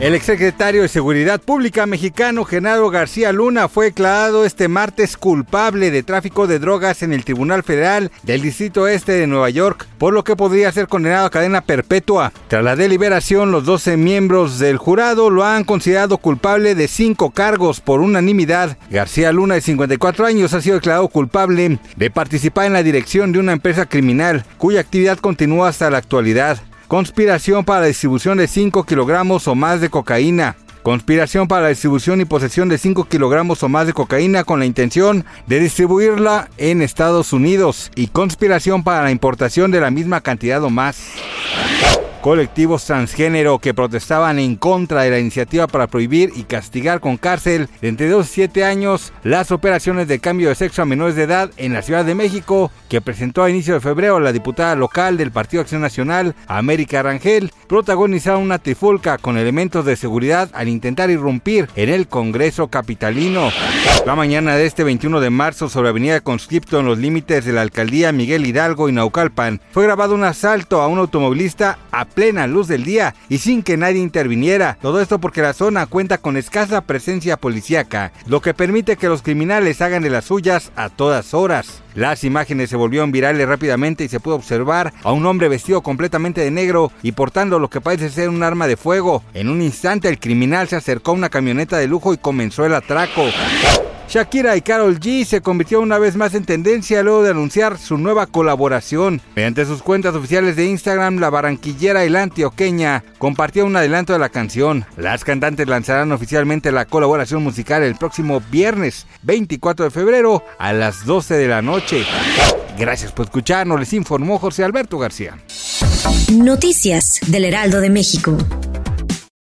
El exsecretario de Seguridad Pública mexicano Genaro García Luna fue declarado este martes culpable de tráfico de drogas en el Tribunal Federal del Distrito Este de Nueva York, por lo que podría ser condenado a cadena perpetua. Tras la deliberación, los 12 miembros del jurado lo han considerado culpable de cinco cargos por unanimidad. García Luna, de 54 años, ha sido declarado culpable de participar en la dirección de una empresa criminal cuya actividad continúa hasta la actualidad. Conspiración para la distribución de 5 kilogramos o más de cocaína. Conspiración para la distribución y posesión de 5 kilogramos o más de cocaína con la intención de distribuirla en Estados Unidos. Y conspiración para la importación de la misma cantidad o más colectivos transgénero que protestaban en contra de la iniciativa para prohibir y castigar con cárcel de entre 2 y 7 años las operaciones de cambio de sexo a menores de edad en la Ciudad de México, que presentó a inicio de febrero la diputada local del Partido Acción Nacional, América Rangel, protagonizaron una trifulca con elementos de seguridad al intentar irrumpir en el Congreso capitalino. La mañana de este 21 de marzo sobre Avenida Conscripto en los límites de la alcaldía Miguel Hidalgo y Naucalpan fue grabado un asalto a un automovilista a plena luz del día y sin que nadie interviniera. Todo esto porque la zona cuenta con escasa presencia policíaca, lo que permite que los criminales hagan de las suyas a todas horas. Las imágenes se volvieron virales rápidamente y se pudo observar a un hombre vestido completamente de negro y portando lo que parece ser un arma de fuego. En un instante el criminal se acercó a una camioneta de lujo y comenzó el atraco. Shakira y Carol G se convirtió una vez más en tendencia luego de anunciar su nueva colaboración. Mediante sus cuentas oficiales de Instagram, la barranquillera y la antioqueña compartió un adelanto de la canción. Las cantantes lanzarán oficialmente la colaboración musical el próximo viernes 24 de febrero a las 12 de la noche. Gracias por escucharnos, les informó José Alberto García. Noticias del Heraldo de México.